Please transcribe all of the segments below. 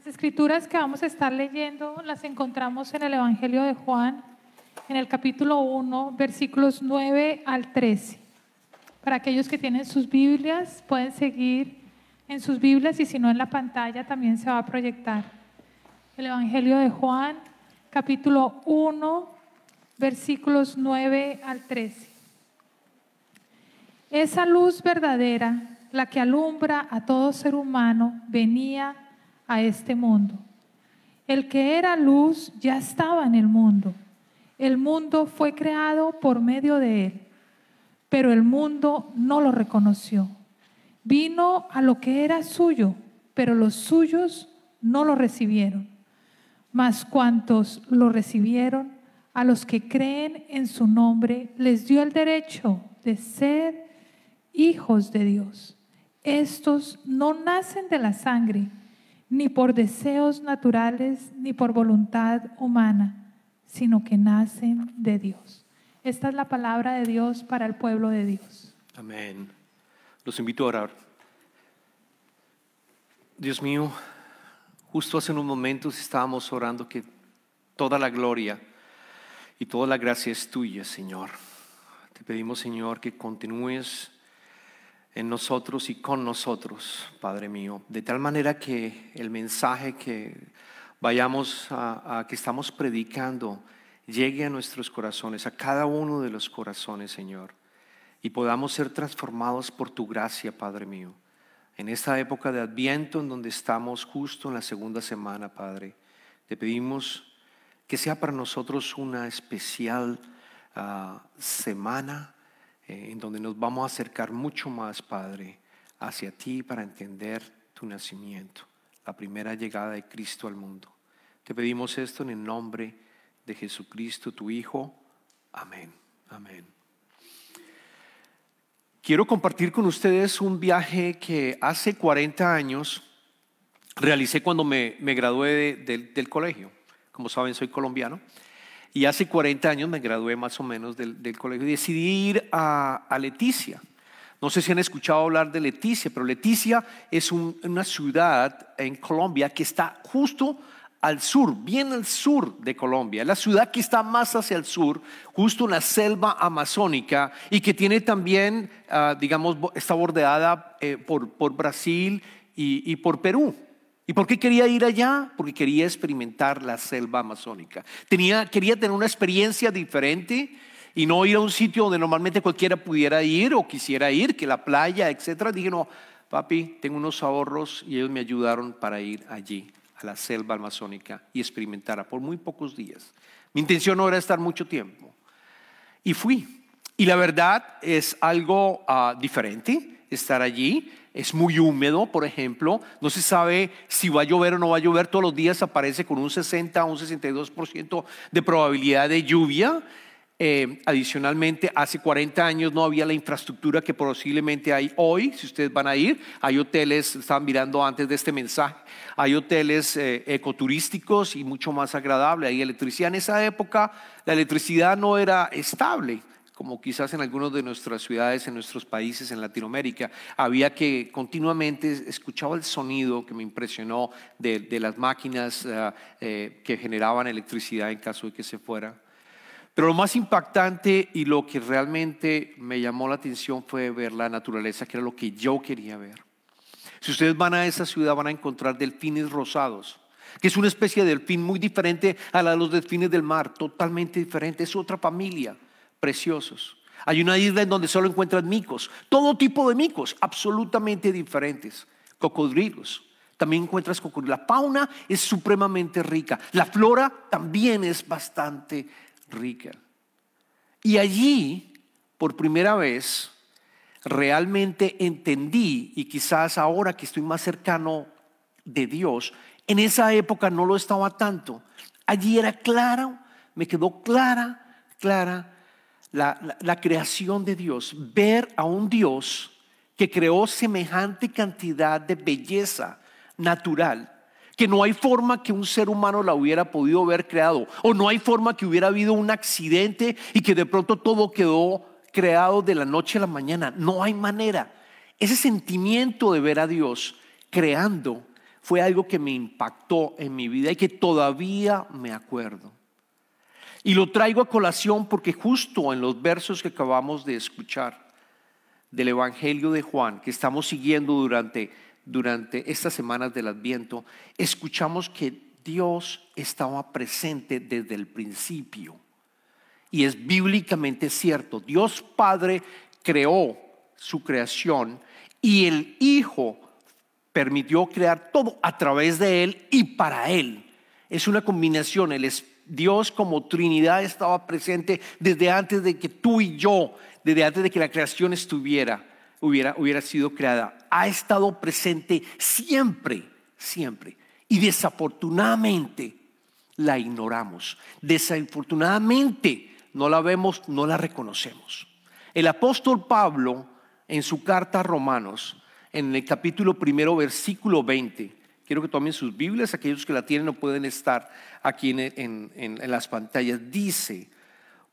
Las escrituras que vamos a estar leyendo las encontramos en el Evangelio de Juan, en el capítulo 1, versículos 9 al 13. Para aquellos que tienen sus Biblias, pueden seguir en sus Biblias y si no en la pantalla también se va a proyectar. El Evangelio de Juan, capítulo 1, versículos 9 al 13. Esa luz verdadera, la que alumbra a todo ser humano, venía a este mundo. El que era luz ya estaba en el mundo. El mundo fue creado por medio de él, pero el mundo no lo reconoció. Vino a lo que era suyo, pero los suyos no lo recibieron. Mas cuantos lo recibieron, a los que creen en su nombre, les dio el derecho de ser hijos de Dios. Estos no nacen de la sangre, ni por deseos naturales, ni por voluntad humana, sino que nacen de Dios. Esta es la palabra de Dios para el pueblo de Dios. Amén. Los invito a orar. Dios mío, justo hace unos momentos estábamos orando que toda la gloria y toda la gracia es tuya, Señor. Te pedimos, Señor, que continúes en nosotros y con nosotros, Padre mío, de tal manera que el mensaje que vayamos a, que estamos predicando llegue a nuestros corazones, a cada uno de los corazones, Señor, y podamos ser transformados por tu gracia, Padre mío. En esta época de Adviento, en donde estamos justo en la segunda semana, Padre, te pedimos que sea para nosotros una especial ah, semana eh, en donde nos vamos a acercar mucho más, Padre, hacia ti para entender tu nacimiento, la primera llegada de Cristo al mundo. Te pedimos esto en el nombre de Jesucristo, tu Hijo. Amén. Amén. Quiero compartir con ustedes un viaje que hace 40 años realicé cuando me, gradué del colegio. Como saben, soy colombiano. Y hace 40 años me gradué más o menos del, colegio y decidí ir a, Leticia. No sé si han escuchado hablar de Leticia, pero Leticia es una ciudad en Colombia que está justo al sur, bien al sur de Colombia. La ciudad que está más hacia el sur, justo en la selva amazónica y que tiene también, ah, digamos, está bordeada eh, por, Brasil y por Perú. ¿Y por qué quería ir allá? Porque quería experimentar la selva amazónica. Tenía, quería tener una experiencia diferente y no ir a un sitio donde normalmente cualquiera pudiera ir o quisiera ir, que la playa, etc. Dije, no, papi, tengo unos ahorros y ellos me ayudaron para ir allí, a la selva amazónica y experimentar por muy pocos días. Mi intención no era estar mucho tiempo. Y fui. Y la verdad es algo ah, diferente estar allí es muy húmedo, por ejemplo, no se sabe si va a llover o no va a llover, todos los días aparece con un 60 o un 62% de probabilidad de lluvia. Eh, adicionalmente, hace 40 años no había la infraestructura que posiblemente hay hoy. Si ustedes van a ir, hay hoteles, estaban mirando antes de este mensaje, hay hoteles eh, ecoturísticos y mucho más agradable. Hay electricidad. En esa época la electricidad no era estable como quizás en algunas de nuestras ciudades, en nuestros países, en Latinoamérica, había que continuamente escuchaba el sonido que me impresionó de, las máquinas eh, eh, que generaban electricidad en caso de que se fuera. Pero lo más impactante y lo que realmente me llamó la atención fue ver la naturaleza, que era lo que yo quería ver. Si ustedes van a esa ciudad van a encontrar delfines rosados, que es una especie de delfín muy diferente a la de los delfines del mar, totalmente diferente, es otra familia preciosos. Hay una isla en donde solo encuentran micos, todo tipo de micos, absolutamente diferentes, cocodrilos. También encuentras cocodrilos. La fauna es supremamente rica. La flora también es bastante rica. Y allí, por primera vez, realmente entendí, y quizás ahora que estoy más cercano de Dios, en esa época no lo estaba tanto. Allí era clara, me quedó clara, clara la, creación de Dios, ver a un Dios que creó semejante cantidad de belleza natural, que no hay forma que un ser humano la hubiera podido haber creado, o no hay forma que hubiera habido un accidente y que de pronto todo quedó creado de la noche a la mañana. No hay manera. Ese sentimiento de ver a Dios creando fue algo que me impactó en mi vida y que todavía me acuerdo. Y lo traigo a colación porque justo en los versos que acabamos de escuchar del Evangelio de Juan, que estamos siguiendo durante, durante estas semanas del Adviento, escuchamos que Dios estaba presente desde el principio. Y es bíblicamente cierto, Dios Padre creó su creación y el Hijo permitió crear todo a través de Él y para Él. Es una combinación, el Dios como Trinidad estaba presente desde antes de que tú y yo, desde antes de que la creación estuviera, hubiera, hubiera sido creada. Ha estado presente siempre, siempre. Y desafortunadamente la ignoramos. Desafortunadamente no la vemos, no la reconocemos. El apóstol Pablo, en su carta a Romanos, en el capítulo primero, versículo 20, quiero que tomen sus Biblias, aquellos que la tienen no pueden estar aquí en, en las pantallas, dice,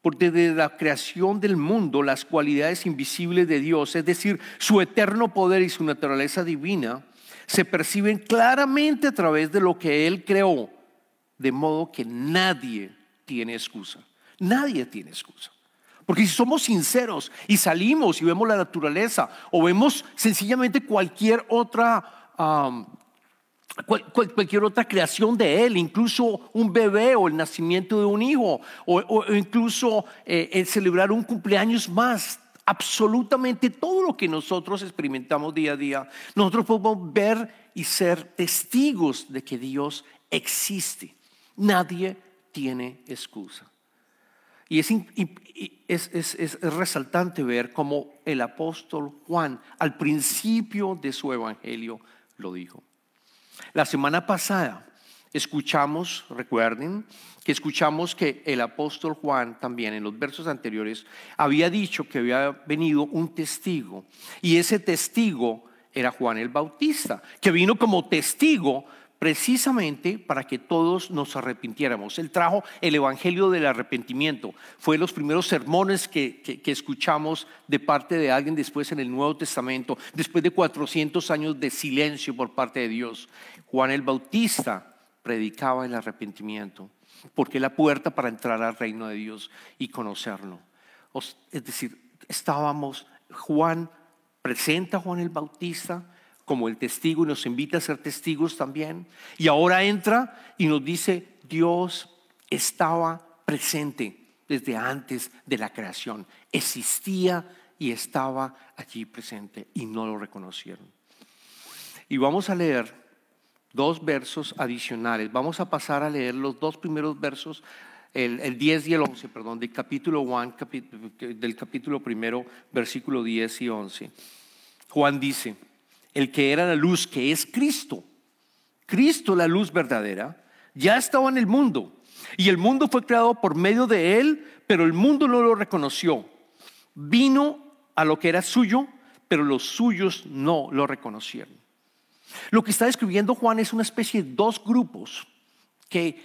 porque desde la creación del mundo las cualidades invisibles de Dios, es decir, su eterno poder y su naturaleza divina, se perciben claramente a través de lo que Él creó, de modo que nadie tiene excusa. Nadie tiene excusa. Porque si somos sinceros y salimos y vemos la naturaleza o vemos sencillamente cualquier otra, cualquier otra creación de Él, incluso un bebé o el nacimiento de un hijo o, incluso eh, el celebrar un cumpleaños más, absolutamente todo lo que nosotros experimentamos día a día, nosotros podemos ver y ser testigos de que Dios existe. Nadie tiene excusa. Y es, resaltante ver cómo el apóstol Juan al principio de su evangelio lo dijo. La semana pasada escuchamos, recuerden, que escuchamos que el apóstol Juan también en los versos anteriores había dicho que había venido un testigo y ese testigo era Juan el Bautista, que vino como testigo precisamente para que todos nos arrepintiéramos. Él trajo el Evangelio del arrepentimiento. Fue los primeros sermones que, que, escuchamos de parte de alguien después en el Nuevo Testamento, después de 400 años de silencio por parte de Dios. Juan el Bautista predicaba el arrepentimiento, porque es la puerta para entrar al reino de Dios y conocerlo. Es decir, estábamos, Juan presenta a Juan el Bautista como el testigo y nos invita a ser testigos también. Y ahora entra y nos dice, Dios estaba presente desde antes de la creación. Existía y estaba allí presente y no lo reconocieron. Y vamos a leer dos versos adicionales. Vamos a pasar a leer los dos primeros versos, el, 10 y el 11, perdón, del capítulo 1, del capítulo primero, versículo 10 y 11. Juan dice, el que era la luz, que es Cristo, Cristo la luz verdadera, ya estaba en el mundo. Y el mundo fue creado por medio de él, pero el mundo no lo reconoció. Vino a lo que era suyo, pero los suyos no lo reconocieron. Lo que está describiendo Juan es una especie de dos grupos que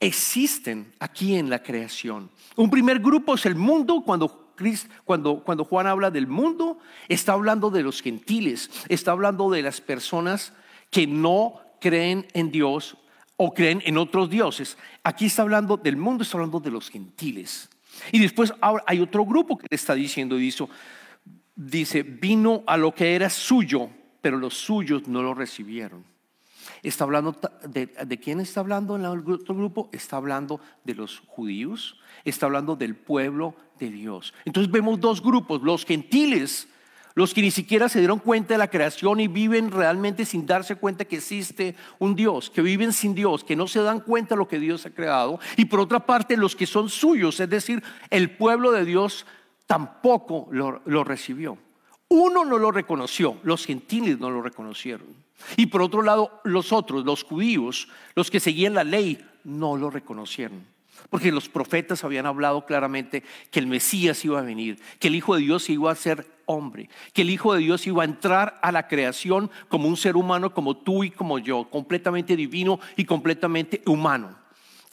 existen aquí en la creación. Un primer grupo es el mundo cuando cuando, cuando Juan habla del mundo, está hablando de los gentiles, está hablando de las personas que no creen en Dios o creen en otros dioses. Aquí está hablando del mundo, está hablando de los gentiles. Y después ahora hay otro grupo que le está diciendo, dice, dice, vino a lo que era suyo, pero los suyos no lo recibieron. Está hablando de, quién está hablando en el otro grupo? Está hablando de los judíos, está hablando del pueblo de Dios. Entonces vemos dos grupos, los gentiles, los que ni siquiera se dieron cuenta de la creación y viven realmente sin darse cuenta que existe un Dios, que viven sin Dios, que no se dan cuenta de lo que Dios ha creado. Y por otra parte, los que son suyos, es decir, el pueblo de Dios tampoco lo recibió. Uno no lo reconoció, los gentiles no lo reconocieron. Y por otro lado, los otros, los judíos, los que seguían la ley, no lo reconocieron. Porque los profetas habían hablado claramente que el Mesías iba a venir, que el Hijo de Dios iba a ser hombre, que el Hijo de Dios iba a entrar a la creación como un ser humano, como tú y como yo, completamente divino y completamente humano.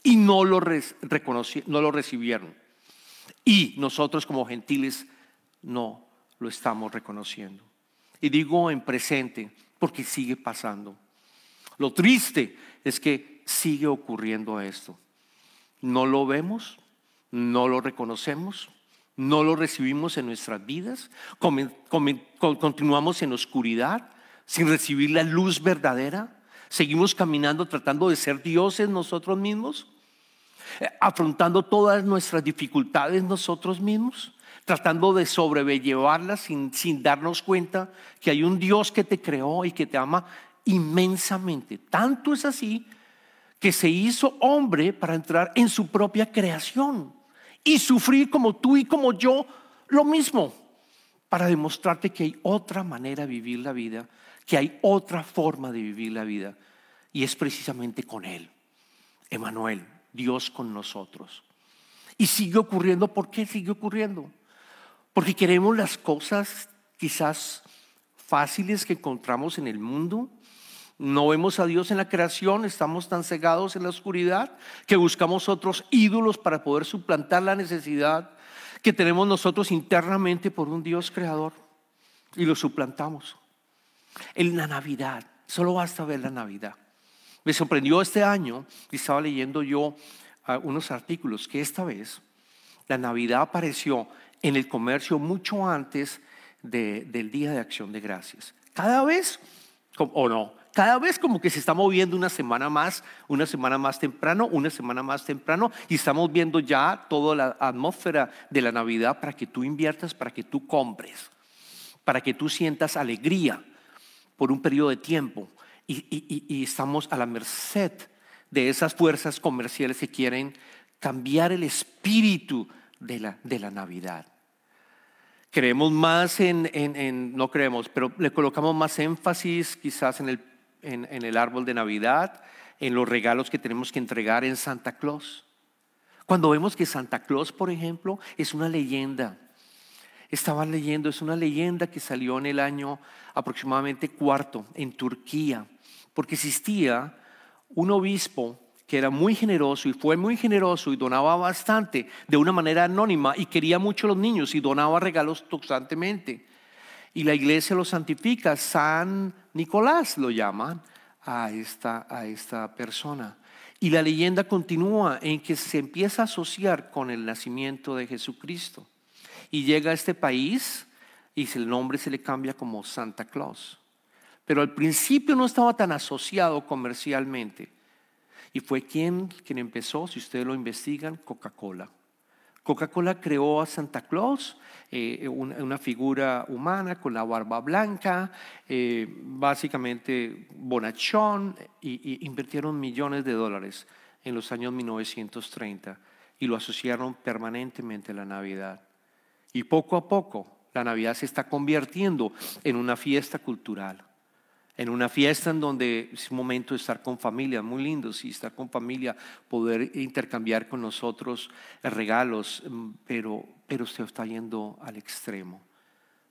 Y no lo, no lo recibieron. Y nosotros como gentiles no lo estamos reconociendo. Y digo en presente porque sigue pasando. Lo triste es que sigue ocurriendo esto. No lo vemos, no lo reconocemos, no lo recibimos en nuestras vidas, continuamos en oscuridad sin recibir la luz verdadera, seguimos caminando tratando de ser dioses nosotros mismos, eh, afrontando todas nuestras dificultades nosotros mismos, tratando de sobrellevarlas sin, sin darnos cuenta que hay un Dios que te creó y que te ama inmensamente. Tanto es así que se hizo hombre para entrar en su propia creación y sufrir como tú y como yo lo mismo, para demostrarte que hay otra manera de vivir la vida, que hay otra forma de vivir la vida, y es precisamente con Él, Emanuel, Dios con nosotros. Y sigue ocurriendo, ¿por qué sigue ocurriendo? Porque queremos las cosas quizás fáciles que encontramos en el mundo, no vemos a Dios en la creación, estamos tan cegados en la oscuridad que buscamos otros ídolos para poder suplantar la necesidad que tenemos nosotros internamente por un Dios creador y lo suplantamos. En la Navidad, solo basta ver la Navidad. Me sorprendió este año y estaba leyendo yo ah, unos artículos que esta vez la Navidad apareció en el comercio mucho antes del Día de Acción de Gracias. Cada vez, o no, cada vez como que se está moviendo una semana más, una semana más temprano, una semana más temprano, y estamos viendo ya toda la atmósfera de la Navidad para que tú inviertas, para que tú compres, para que tú sientas alegría por un periodo de tiempo. Y, estamos a la merced de esas fuerzas comerciales que quieren cambiar el espíritu de la, de la Navidad. Creemos más en, en, no creemos, pero le colocamos más énfasis quizás en el en, el árbol de Navidad, en los regalos que tenemos que entregar en Santa Claus. Cuando vemos que Santa Claus, por ejemplo, es una leyenda. Estaba leyendo, es una leyenda que salió en el año aproximadamente cuarto, en Turquía, porque existía un obispo que era muy generoso y fue muy generoso y donaba bastante de una manera anónima y quería mucho a los niños y donaba regalos constantemente y la iglesia lo santifica. San Nicolás lo llaman a esta, a esta persona. Y la leyenda continúa en que se empieza a asociar con el nacimiento de Jesucristo. Y llega a este país y el nombre se le cambia como Santa Claus. Pero al principio no estaba tan asociado comercialmente. Y fue quien, quien empezó, si ustedes lo investigan, Coca-Cola. Coca-Cola creó a Santa Claus, eh, una, figura humana con la barba blanca, eh, básicamente bonachón, y, invirtieron millones de dólares en los años 1930 y lo asociaron permanentemente a la Navidad. Y poco a poco la Navidad se está convirtiendo en una fiesta cultural en una fiesta en donde es momento de estar con familia, muy lindo, sí, estar con familia, poder intercambiar con nosotros regalos, mm, pero, pero usted está yendo al extremo,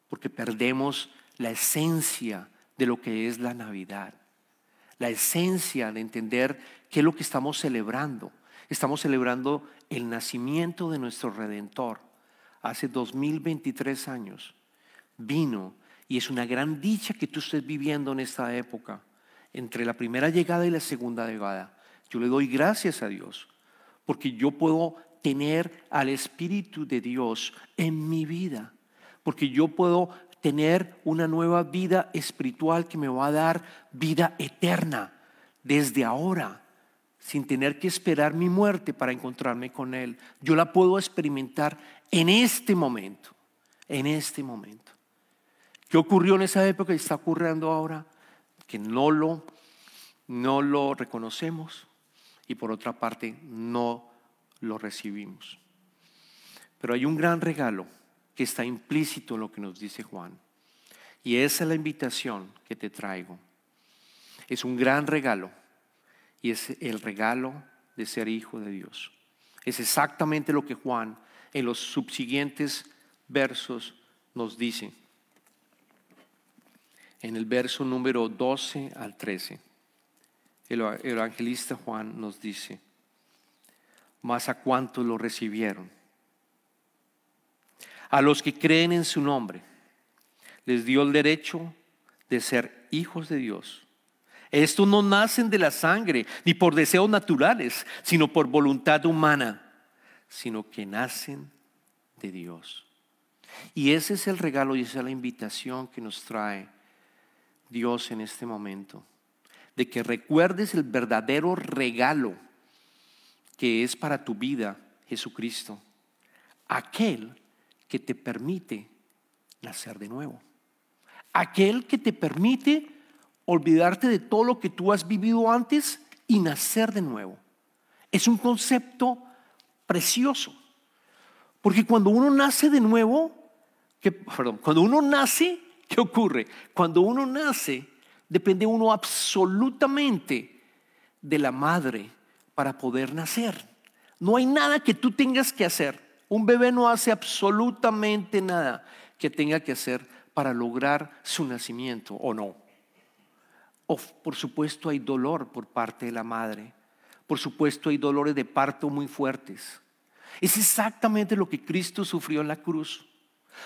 porque perdemos la esencia de lo que es la Navidad, la esencia de entender qué es lo que estamos celebrando. Estamos celebrando el nacimiento de nuestro Redentor. Hace 2023 años vino y es una gran dicha que tú estés viviendo en esta época, entre la primera llegada y la segunda llegada. Yo le doy gracias a Dios, porque yo puedo tener al Espíritu de Dios en mi vida, porque yo puedo tener una nueva vida espiritual que me va a dar vida eterna desde ahora, sin tener que esperar mi muerte para encontrarme con Él. Yo la puedo experimentar en este momento, en este momento. ¿Qué ocurrió en esa época y está ocurriendo ahora? Que no lo, no lo reconocemos y por otra parte no lo recibimos. Pero hay un gran regalo que está implícito en lo que nos dice Juan. Y esa es la invitación que te traigo. Es un gran regalo y es el regalo de ser hijo de Dios. Es exactamente lo que Juan en los subsiguientes versos nos dice en el verso número 12 al 13. El evangelista Juan nos dice, más a cuántos lo recibieron. A los que creen en su nombre, les dio el derecho de ser hijos de Dios, Estos no nacen de la sangre, ni por deseos naturales, sino por voluntad humana, sino que nacen de Dios. Y ese es el regalo y esa es la invitación que nos trae Dios en este momento. De que recuerdes el verdadero regalo que es para tu vida Jesucristo. Aquel que te permite nacer de nuevo. Aquel que te permite olvidarte de todo lo que tú has vivido antes y nacer de nuevo. Es un concepto precioso. Porque cuando uno nace de nuevo, que, perdón, cuando uno nace, ¿qué ocurre? Cuando uno nace, depende uno absolutamente de la madre para poder nacer. No hay nada que tú tengas que hacer. Un bebé no hace absolutamente nada que tenga que hacer para lograr su nacimiento o no. O, por supuesto hay dolor por parte de la madre. Por supuesto hay dolores de parto muy fuertes. Es exactamente lo que Cristo sufrió en la cruz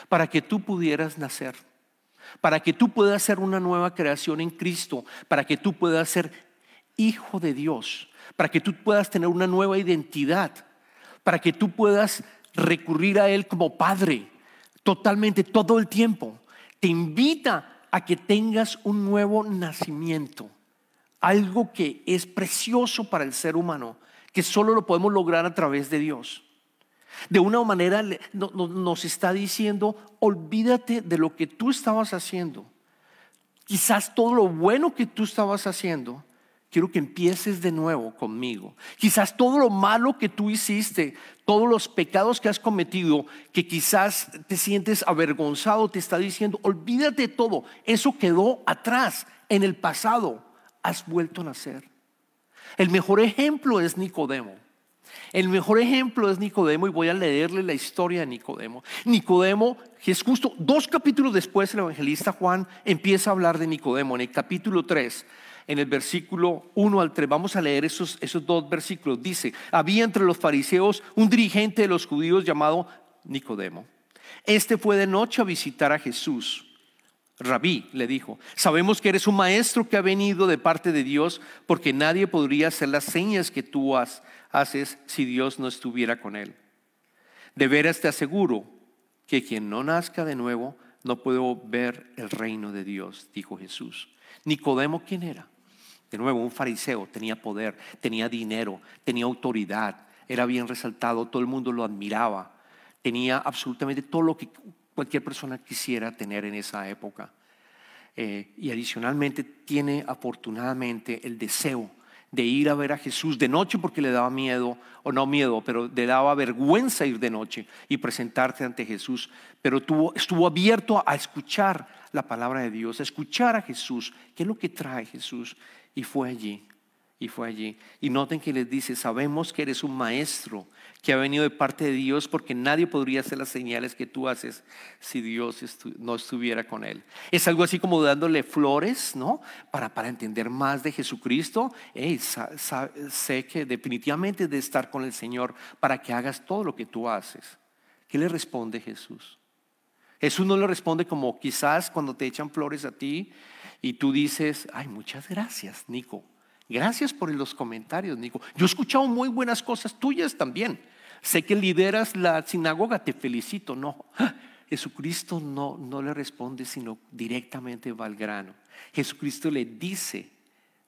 para que tú pudieras nacer, para que tú puedas ser una nueva creación en Cristo, para que tú puedas ser hijo de Dios, para que tú puedas tener una nueva identidad, para que tú puedas recurrir a Él como Padre totalmente todo el tiempo. Te invita a que tengas un nuevo nacimiento, algo que es precioso para el ser humano, que solo lo podemos lograr a través de Dios. De una manera nos está diciendo, olvídate de lo que tú estabas haciendo. Quizás todo lo bueno que tú estabas haciendo quiero que empieces de nuevo conmigo. Quizás todo lo malo que tú hiciste, todos los pecados que has cometido, que quizás te sientes avergonzado, te está diciendo, olvídate de todo, eso quedó atrás, en el pasado, has vuelto a nacer. El mejor ejemplo es Nicodemo. El mejor ejemplo es Nicodemo y voy a leerle la historia de Nicodemo. Nicodemo, que es justo dos capítulos después, el evangelista Juan empieza a hablar de Nicodemo en el capítulo 3 en el versículo 1 al 3. Vamos a leer esos, esos dos versículos. Dice, había entre los fariseos un dirigente de los judíos llamado Nicodemo. Este fue de noche a visitar a Jesús. Rabí le dijo, sabemos que eres un maestro que ha venido de parte de Dios porque nadie podría hacer las señas que tú haces si Dios no estuviera con él. De veras te aseguro que quien no nazca de nuevo no puede ver el reino de Dios, dijo Jesús. Nicodemo, ¿quién era? De nuevo, un fariseo, tenía poder, tenía dinero, tenía autoridad, era bien resaltado, todo el mundo lo admiraba, tenía absolutamente todo lo que cualquier persona quisiera tener en esa época. Eh, y adicionalmente tiene afortunadamente el deseo de ir a ver a Jesús de noche porque le daba miedo, o no miedo, pero le daba vergüenza ir de noche y presentarse ante Jesús, pero tuvo, estuvo abierto a escuchar la palabra de Dios, a escuchar a Jesús, qué es lo que trae Jesús, y fue allí, y fue allí. Y noten que les dice, sabemos que eres un maestro que ha venido de parte de Dios porque nadie podría hacer las señales que tú haces si Dios no estuviera con él. Es algo así como dándole flores, ¿no? Para, para entender más de Jesucristo. sé que definitivamente de estar con el Señor para que hagas todo lo que tú haces. ¿Qué le responde Jesús? Jesús no le responde como quizás cuando te echan flores a ti y tú dices, ay, muchas gracias, Nico. Gracias por los comentarios, Nico. Yo he escuchado muy buenas cosas tuyas también. Sé que lideras la sinagoga, te felicito. No, Jesucristo no, no le responde, sino directamente va al grano. Jesucristo le dice,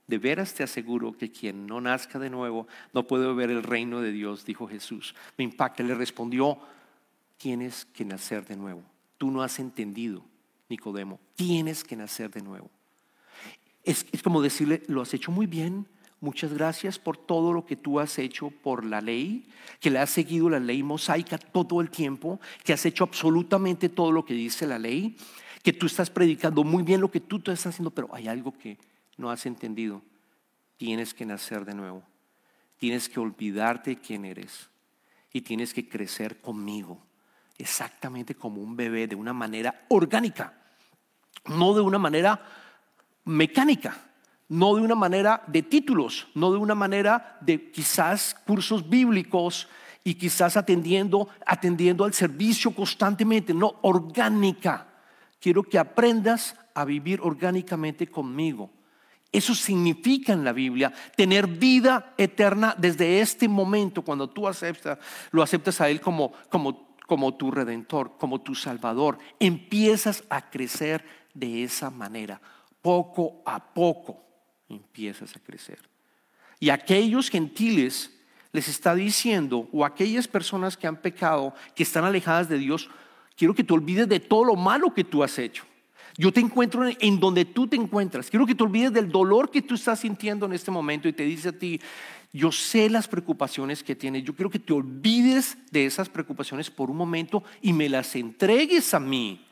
de veras te aseguro que quien no nazca de nuevo no puede ver el reino de Dios, dijo Jesús. Me impacta, le respondió, tienes que nacer de nuevo. Tú no has entendido, Nicodemo, tienes que nacer de nuevo. Es, como decirle, lo has hecho muy bien, muchas gracias por todo lo que tú has hecho por la ley, que le has seguido la ley mosaica todo el tiempo, que has hecho absolutamente todo lo que dice la ley, que tú estás predicando muy bien lo que tú, estás haciendo, pero hay algo que no has entendido. Tienes que nacer de nuevo, tienes que olvidarte quién eres y tienes que crecer conmigo, exactamente como un bebé, de una manera orgánica, no de una manera mecánica, no de una manera de títulos, no de una manera de quizás cursos bíblicos y quizás atendiendo, atendiendo al servicio constantemente, no orgánica. Quiero que aprendas a vivir orgánicamente conmigo Eso significa en la Biblia tener vida eterna desde este momento, cuando tú aceptas, lo aceptas a Él como, como, como tu redentor, como tu salvador. Empiezas a crecer de esa manera. Poco a poco empiezas a crecer. Y aquellos gentiles les está diciendo, o aquellas personas que han pecado, que están alejadas de Dios, quiero que te olvides de todo lo malo que tú has hecho. Yo te encuentro en donde tú te encuentras. Quiero que te olvides del dolor que tú estás sintiendo en este momento y te dice a ti, yo sé las preocupaciones que tienes. Yo quiero que te olvides de esas preocupaciones por un momento y me las entregues a mí.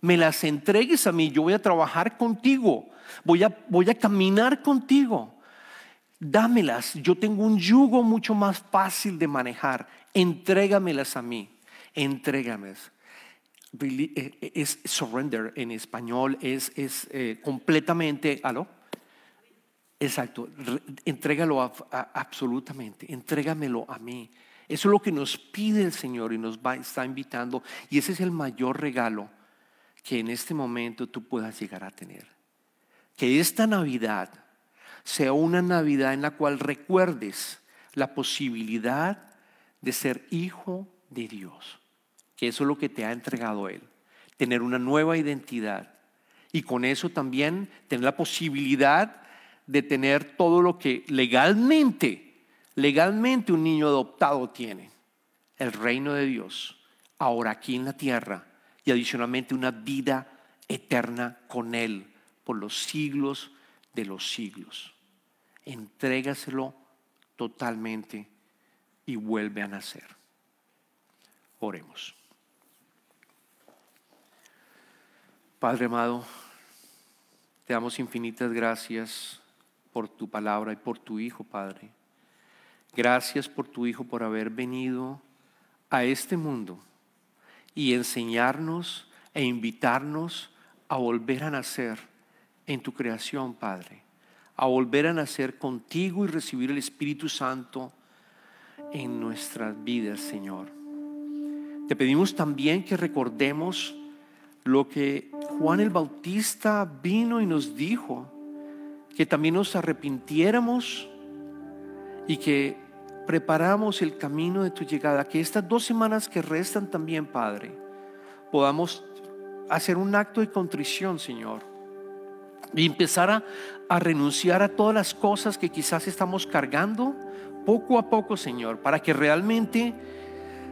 Me las entregues a mí. Yo voy a trabajar contigo. Voy a, voy a caminar contigo dámelas, yo tengo un yugo mucho más fácil de manejar, entrégamelas a mí, entrégamelas. Eh, eh, es surrender en español, es, es eh, completamente, ¿aló? Exacto, entrégalo absolutamente, entrégamelo a mí. Eso es lo que nos pide el Señor y nos va, está invitando. Y ese es el mayor regalo que en este momento tú puedas llegar a tener. Que esta Navidad sea una Navidad en la cual recuerdes la posibilidad de ser hijo de Dios, que eso es lo que te ha entregado Él, tener una nueva identidad y con eso también tener la posibilidad de tener todo lo que legalmente, legalmente un niño adoptado tiene, el reino de Dios, ahora aquí en la tierra y adicionalmente una vida eterna con Él por los siglos de los siglos entrégaselo totalmente y vuelve a nacer. Oremos. Padre amado, te damos infinitas gracias por tu palabra y por tu Hijo, Padre. Gracias por tu Hijo por haber venido a este mundo y enseñarnos e invitarnos a volver a nacer en tu creación, Padre a volver a nacer contigo y recibir el Espíritu Santo en nuestras vidas, Señor. Te pedimos también que recordemos lo que Juan el Bautista vino y nos dijo, que también nos arrepintiéramos y que preparamos el camino de tu llegada, que estas dos semanas que restan también, Padre, podamos hacer un acto de contrición, Señor y empezar a, renunciar a todas las cosas que quizás estamos cargando poco a poco, Señor, para que realmente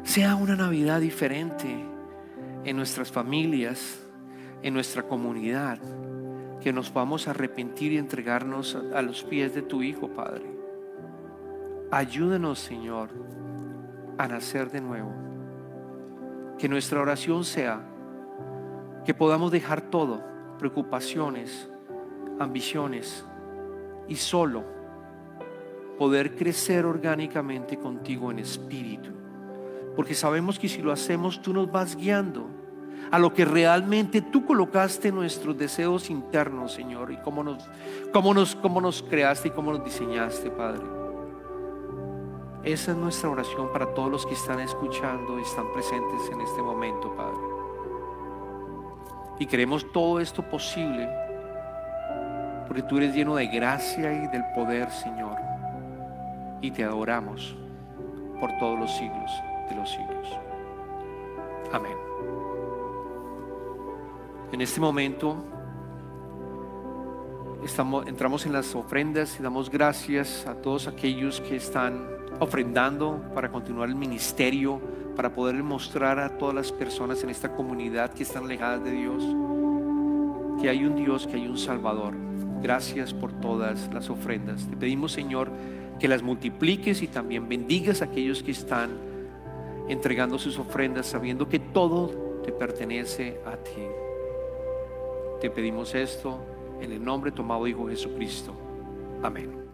sea una Navidad diferente en nuestras familias, en nuestra comunidad, que nos vamos a arrepentir y entregarnos a los pies de tu Hijo, Padre. Ayúdenos, Señor, a nacer de nuevo. Que nuestra oración sea que podamos dejar todo, preocupaciones, ambiciones y solo poder crecer orgánicamente contigo en espíritu. Porque sabemos que si lo hacemos, tú nos vas guiando a lo que realmente tú colocaste nuestros deseos internos, Señor, y cómo nos, cómo nos, cómo nos creaste y cómo nos diseñaste, Padre. Esa es nuestra oración para todos los que están escuchando y están presentes en este momento, Padre. Y queremos todo esto posible porque tú eres lleno de gracia y del poder, Señor. Y te adoramos por todos los siglos de los siglos. Amén. En este momento entramos en las ofrendas y damos gracias a todos aquellos que están ofrendando para continuar el ministerio, para poder mostrar a todas las personas en esta comunidad que están alejadas de Dios, que hay un Dios, que hay un Salvador Gracias por todas las ofrendas. Te pedimos, Señor, que las multipliques y también bendigas a aquellos que están entregando sus ofrendas, sabiendo que todo te pertenece a ti. Te pedimos esto en el nombre tomado Hijo Jesucristo. Amén.